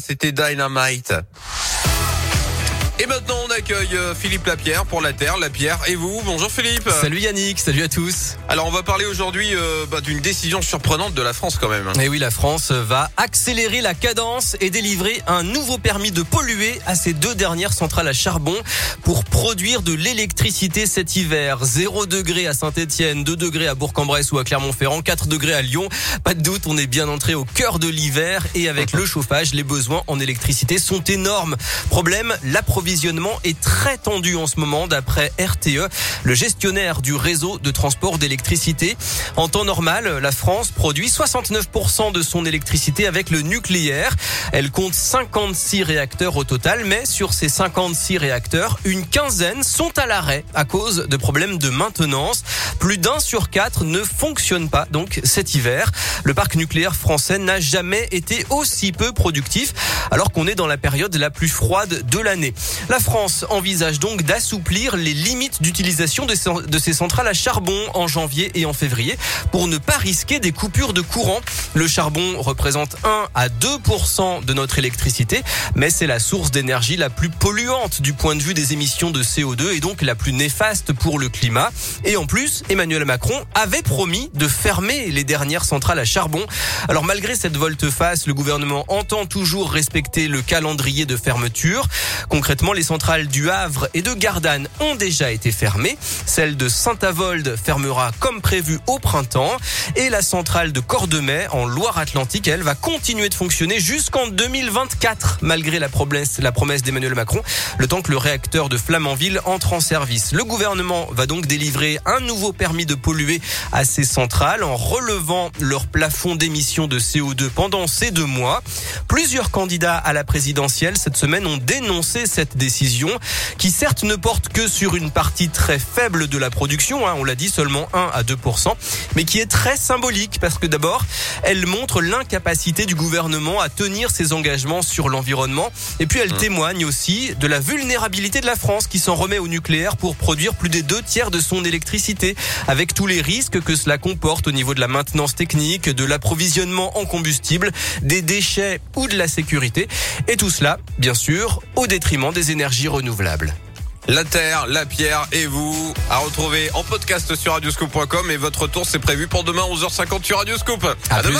C'était Dynamite. Et maintenant, on accueille euh, Philippe Lapierre pour la Terre. Lapierre et vous? Bonjour Philippe. Salut Yannick, salut à tous. Alors, on va parler aujourd'hui euh, bah, d'une décision surprenante de la France quand même. Et oui, la France va accélérer la cadence et délivrer un nouveau permis de polluer à ses deux dernières centrales à charbon pour produire de l'électricité cet hiver. 0 degré à Saint-Etienne, 2 degrés à Bourg-en-Bresse ou à Clermont-Ferrand, 4 degrés à Lyon. Pas de doute, on est bien entré au cœur de l'hiver et avec le chauffage, les besoins en électricité sont énormes. Problème, l'approvisionnement est très tendu en ce moment d'après RTE, le gestionnaire du réseau de transport d'électricité. En temps normal, la France produit 69% de son électricité avec le nucléaire. Elle compte 56 réacteurs au total, mais sur ces 56 réacteurs, une quinzaine sont à l'arrêt à cause de problèmes de maintenance. Plus d'un sur quatre ne fonctionne pas donc cet hiver. Le parc nucléaire français n'a jamais été aussi peu productif alors qu'on est dans la période la plus froide de l'année. La France envisage donc d'assouplir les limites d'utilisation de ses centrales à charbon en janvier et en février pour ne pas risquer des coupures de courant. Le charbon représente 1 à 2% de notre électricité, mais c'est la source d'énergie la plus polluante du point de vue des émissions de CO2 et donc la plus néfaste pour le climat. Et en plus, Emmanuel Macron avait promis de fermer les dernières centrales à charbon. Alors malgré cette volte-face, le gouvernement entend toujours respecter le calendrier de fermeture. Concrètement, les centrales du Havre et de Gardanne ont déjà été fermées. Celle de Saint-Avold fermera comme prévu au printemps. Et la centrale de Cordemais en Loire-Atlantique, elle va continuer de fonctionner jusqu'en 2024, malgré la promesse, la promesse d'Emmanuel Macron, le temps que le réacteur de Flamanville entre en service. Le gouvernement va donc délivrer un nouveau permis de polluer à ces centrales en relevant leur plafond d'émissions de CO2 pendant ces deux mois. Plusieurs candidats à la présidentielle cette semaine ont dénoncé cette décision qui certes ne porte que sur une partie très faible de la production, hein, on l'a dit seulement 1 à 2%, mais qui est très symbolique parce que d'abord, elle montre l'incapacité du gouvernement à tenir ses engagements sur l'environnement et puis elle mmh. témoigne aussi de la vulnérabilité de la France qui s'en remet au nucléaire pour produire plus des deux tiers de son électricité avec tous les risques que cela comporte au niveau de la maintenance technique, de l'approvisionnement en combustible, des déchets ou de la sécurité et tout cela, bien sûr, au détriment des énergies renouvelables. La Terre, la Pierre et vous à retrouver en podcast sur radioscope.com et votre tour c'est prévu pour demain 11h50 sur Radioscope. À, demain.